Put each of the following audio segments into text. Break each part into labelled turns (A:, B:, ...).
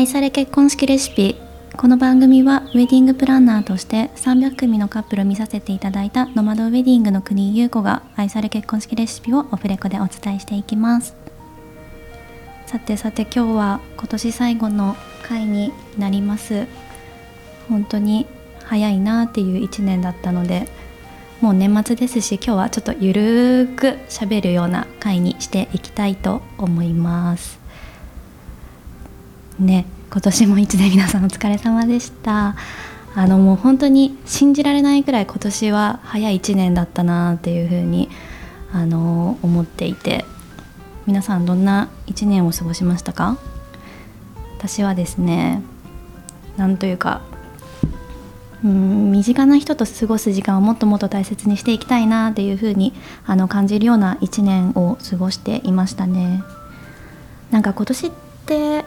A: 愛され結婚式レシピ。この番組はウェディングプランナーとして300組のカップルを見させていただいたノマドウェディングの国優子が愛され結婚式レシピをオフレコでお伝えしていきます。さてさて今日は今年最後の回になります。本当に早いなっていう1年だったのでもう年末ですし今日はちょっとゆるーく喋るような回にしていきたいと思います。ね今年も一年皆さんお疲れ様でしたあのもう本当に信じられないくらい今年は早い1年だったなっていうふうにあの思っていて皆さんどんな1年を過ごしましたか？私はですねなんというかうん身近な人と過ごす時間をもっともっと大切にしていきたいなっていうふうにあの感じるような1年を過ごしていましたね。なんか今年って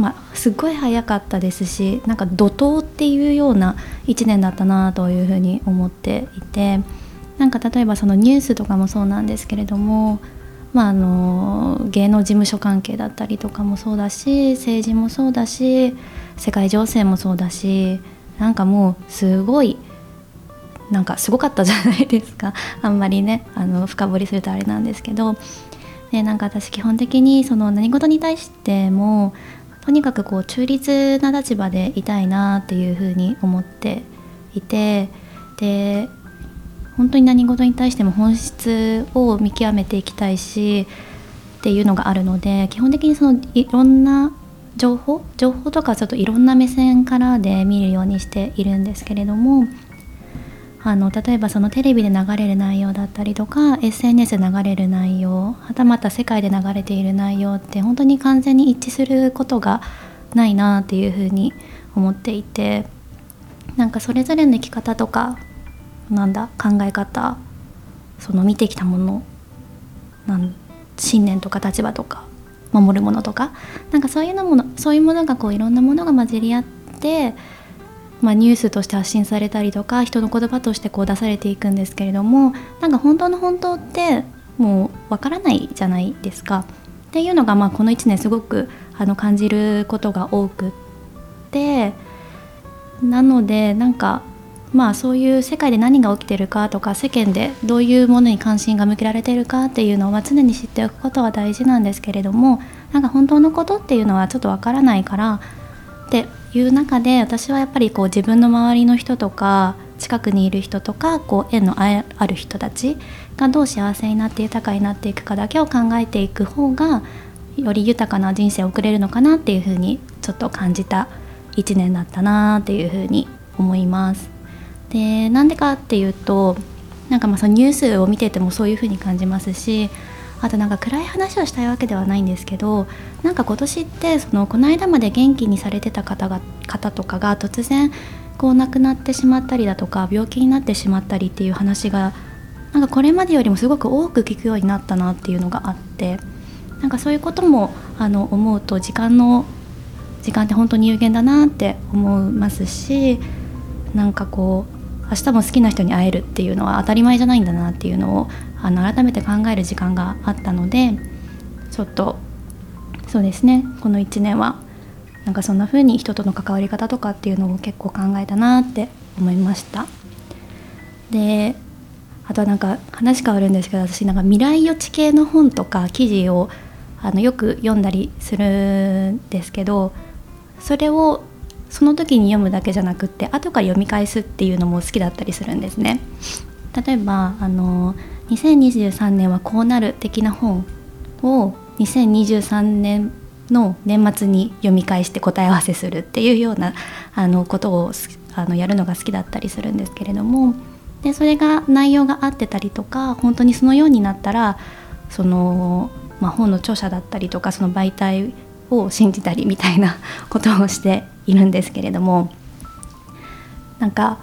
A: まあ、すっごい早かったですしなんか怒涛っていうような1年だったなというふうに思っていてなんか例えばそのニュースとかもそうなんですけれども、まあ、あの芸能事務所関係だったりとかもそうだし政治もそうだし世界情勢もそうだしなんかもうすごいなんかすごかったじゃないですか。あんまりねあの深掘りするとあれなんですけど。でなんか私基本的にその何事に対してもとにかくこう中立な立場でいたいなっていうふうに思っていてで本当に何事に対しても本質を見極めていきたいしっていうのがあるので基本的にそのいろんな情報情報とかちょっといろんな目線からで見るようにしているんですけれどもあの例えばそのテレビで流れる内容だったりとか SNS で流れる内容はたまた世界で流れている内容って本当に完全に一致することがないなっていうふうに思っていてなんかそれぞれの生き方とかなんだ考え方その見てきたものなん信念とか立場とか守るものとかなんかそういうのものそういうものがこういろんなものが混じり合ってまあ、ニュースとして発信されたりとか人の言葉としてこう出されていくんですけれどもなんか本当の本当ってもうわからないじゃないですか。っていうのがまあこの1年すごくあの感じることが多くってなのでなんかまあそういう世界で何が起きてるかとか世間でどういうものに関心が向けられてるかっていうのは常に知っておくことは大事なんですけれどもなんか本当のことっていうのはちょっとわからないからっていう中で私はやっぱりこう自分の周りの人とか近くにいる人とかこう縁のある人たちがどう幸せになって豊かになっていくかだけを考えていく方がより豊かな人生を送れるのかなっていうふうにちょっと感じた1年だったなっていうふうに思います。でなんでかっていうとなんかまあそのニュースを見ててもそういうふうに感じますしあとなんか暗い話をしたいわけではないんですけどなんか今年ってそのこの間まで元気にされてた方が方とかが突然こう亡くなってしまったりだとか病気になってしまったりっていう話がなんかこれまでよりもすごく多く聞くようになったなっていうのがあってなんかそういうこともあの思うと時間の時間って本当に有限だなって思いますしなんかこう明日も好きな人に会えるっていうのは当たり前じゃないんだなっていうのをあの改めて考える時間があったのでちょっとそうですね。この1年はなんかそんな風に人との関わり方とかっていうのを結構考えたなって思いました。であとはなんか話変わるんですけど私なんか未来予知系の本とか記事をあのよく読んだりするんですけどそれをその時に読むだけじゃなくって後から読み返すっていうのも好きだったりするんですね。例えばあの2023年はこうなる的な本を2023年の年末に読み返して答え合わせするっていうようなあのことをあのやるのが好きだったりするんですけれどもでそれが内容が合ってたりとか本当にそのようになったらその、まあ、本の著者だったりとかその媒体を信じたりみたいなことをしているんですけれどもなんか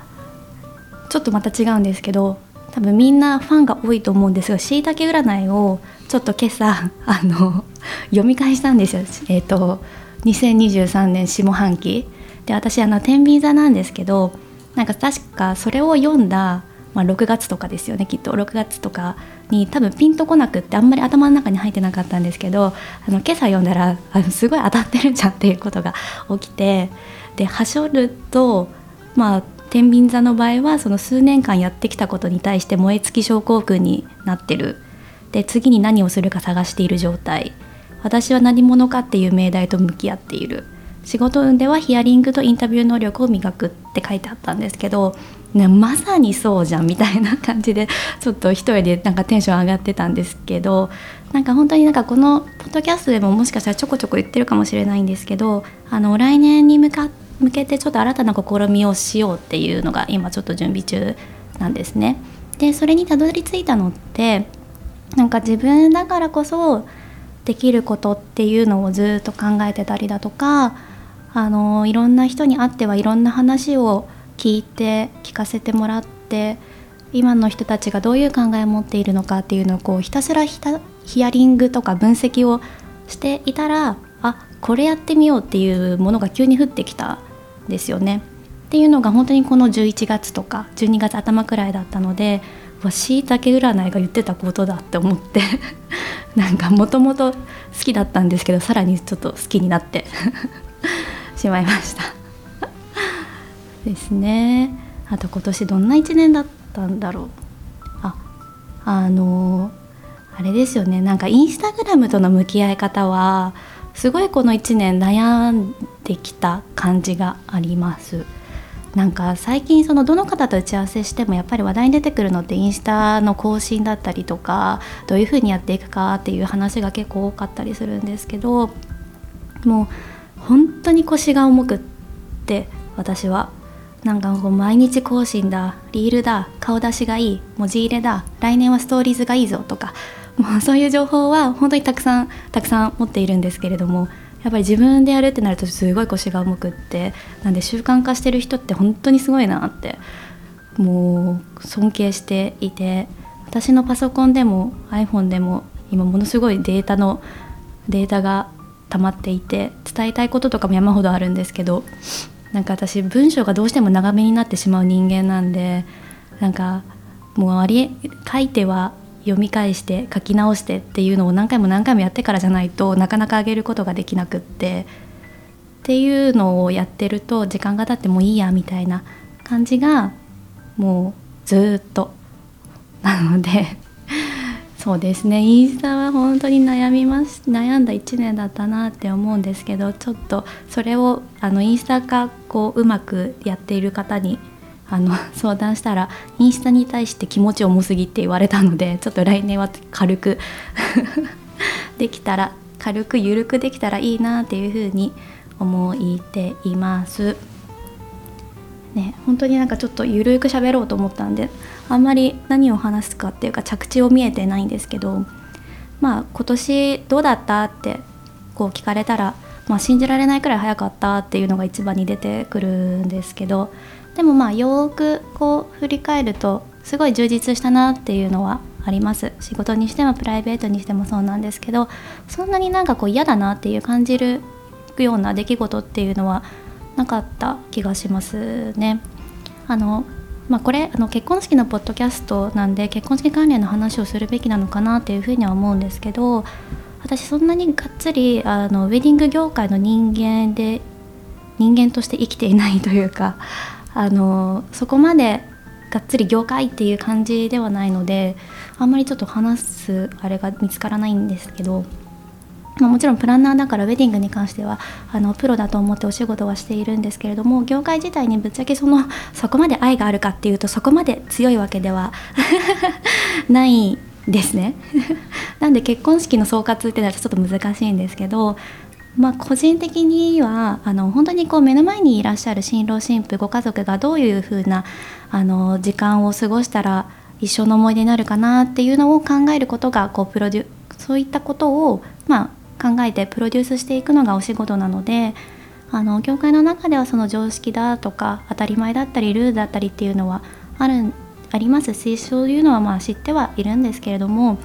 A: ちょっとまた違うんですけど多分みんなファンが多いと思うんですがしいたけ占いをちょっと今朝 あの読み返したんですよ。えーと、2023年下半期で私あの天秤座なんですけどなんか確かそれを読んだまあ、6月とかですよねきっと。6月とかに多分ピンとこなくってあんまり頭の中に入ってなかったんですけどあの今朝読んだらあのすごい当たってるじゃんっていうことが起きてではしょるとまあ天秤座の場合はその数年間やってきたことに対して燃え尽き症候群になってる。で次に何をするか探している状態。私は何者かっていう命題と向き合っている。仕事運ではヒアリングとインタビュー能力を磨くって書いてあったんですけど、ね、まさにそうじゃんみたいな感じで ちょっと一人でなんかテンション上がってたんですけどなんか本当になんかこのポッドキャストでももしかしたらちょこちょこ言ってるかもしれないんですけどあの来年に向か向けてちょっと新たな試みをしようっていうのが今ちょっと準備中なんですね。でそれにたどり着いたのってなんか自分だからこそできることっていうのをずっと考えてたりだとかあのいろんな人に会ってはいろんな話を聞いて聞かせてもらって今の人たちがどういう考えを持っているのかっていうのをこうひたすらヒアリングとか分析をしていたらあこれやってみようっていうものが急に降ってきたんですよね。っていうのが本当にこの11月とか12月頭くらいだったのでしいたけ占いが言ってたことだって思って なんかもともと好きだったんですけどさらにちょっと好きになって しまいました。ですね。あと今年どんな1年だったんだろう。ああのあれですよね。なんかインスタグラムとの向き合い方はすごいこの1年悩んできた感じがあります。なんか最近そのどの方と打ち合わせしてもやっぱり話題に出てくるのってインスタの更新だったりとかどういうふうにやっていくかっていう話が結構多かったりするんですけどもう本当に腰が重くって私は。なんかこう毎日更新だリールだ顔出しがいい文字入れだ来年はストーリーズがいいぞとか もうそういう情報は本当にたくさんたくさん持っているんですけれどもやっぱり自分でやるってなるとすごい腰が重くってなんで習慣化してる人って本当にすごいなってもう尊敬していて私のパソコンでも iPhone でも今ものすごいデータのデータが溜まっていて伝えたいこととかも山ほどあるんですけどなんか私文章がどうしても長めになってしまう人間なんでなんかもうあり書いては読み返して書き直してっていうのを何回も何回もやってからじゃないとなかなか上げることができなくってっていうのをやってると時間が経ってもいいやみたいな感じがもうずっとなのでそうですねインスタは本当に悩みます悩んだ1年だったなって思うんですけどちょっとそれをあのインスタがこううまくやっている方にあの 相談したらインスタに対して気持ち重すぎって言われたのでちょっと来年は軽く できたら軽く緩くできたらいいなっていうふうに思っています。ね、本当になんかちょっとゆるく喋ろうと思ったんであんまり何を話すかっていうか着地を見えてないんですけどまあ今年どうだったってこう聞かれたら、まあ、信じられないくらい早かったっていうのが一番に出てくるんですけどでもまあよくこう振り返るとすごい充実したなっていうのはあります仕事にしてもプライベートにしてもそうなんですけどそんなになんかこう嫌だなっていう感じるような出来事っていうのはなかった気がしますね。あのまあ、これあの結婚式のポッドキャストなんで結婚式関連の話をするべきなのかなっていうふうには思うんですけど私そんなにがっつりあのウェディング業界の人間で人間として生きていないというかあのそこまでがっつり業界っていう感じではないのであんまりちょっと話すあれが見つからないんですけど、もちろんプランナーだからウェディングに関してはあのプロだと思ってお仕事はしているんですけれども業界自体にぶっちゃけその そこまで愛があるかっていうとそこまで強いわけでは ないですね。なんで結婚式の総括ってなるとちょっと難しいんですけどまあ、個人的にはあの本当にこう目の前にいらっしゃる新郎新婦ご家族がどういうふうなあの時間を過ごしたら一生の思い出になるかなっていうのを考えることがこうプロデュそういったことを、ま、考えてプロデュースしていくのがお仕事なのであの業界の中ではその常識だとか当たり前だったりルールだったりっていうのはあるありますしそういうのはまあ知ってはいるんですけれども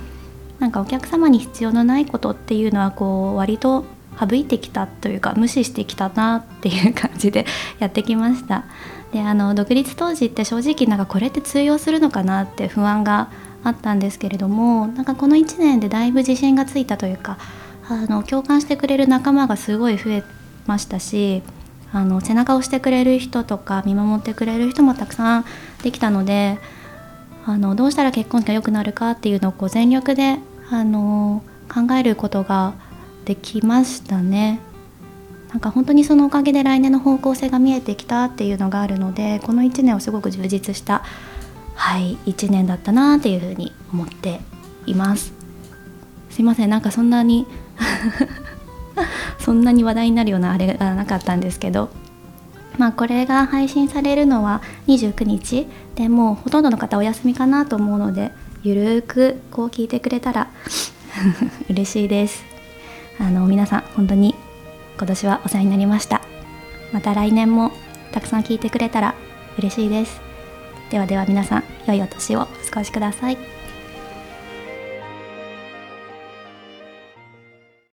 A: なんかお客様に必要のないことっていうのはこう割と省いてきたというか無視してきたなっていう感じで やってきました。であの独立当時って正直なんかこれって通用するのかなって不安があったんですけれどもなんかこの1年でだいぶ自信がついたというかあの共感してくれる仲間がすごい増えましたしあの背中を押してくれる人とか見守ってくれる人もたくさんできたのであのどうしたら結婚が良くなるかっていうのをこう全力であの考えることができましたね。なんか本当にそのおかげで来年の方向性が見えてきたっていうのがあるのでこの1年はすごく充実したはい1年だったなっていうふうに思っていますすいませんなんかそんなに そんなに話題になるようなあれがなかったんですけどまあこれが配信されるのは29日。でもうほとんどの方お休みかなと思うのでゆるーくこう聞いてくれたら 嬉しいです。あの皆さん本当に今年はお世話になりました。また来年もたくさん聞いてくれたら嬉しいです。ではでは皆さん良いお年をお過ごしください。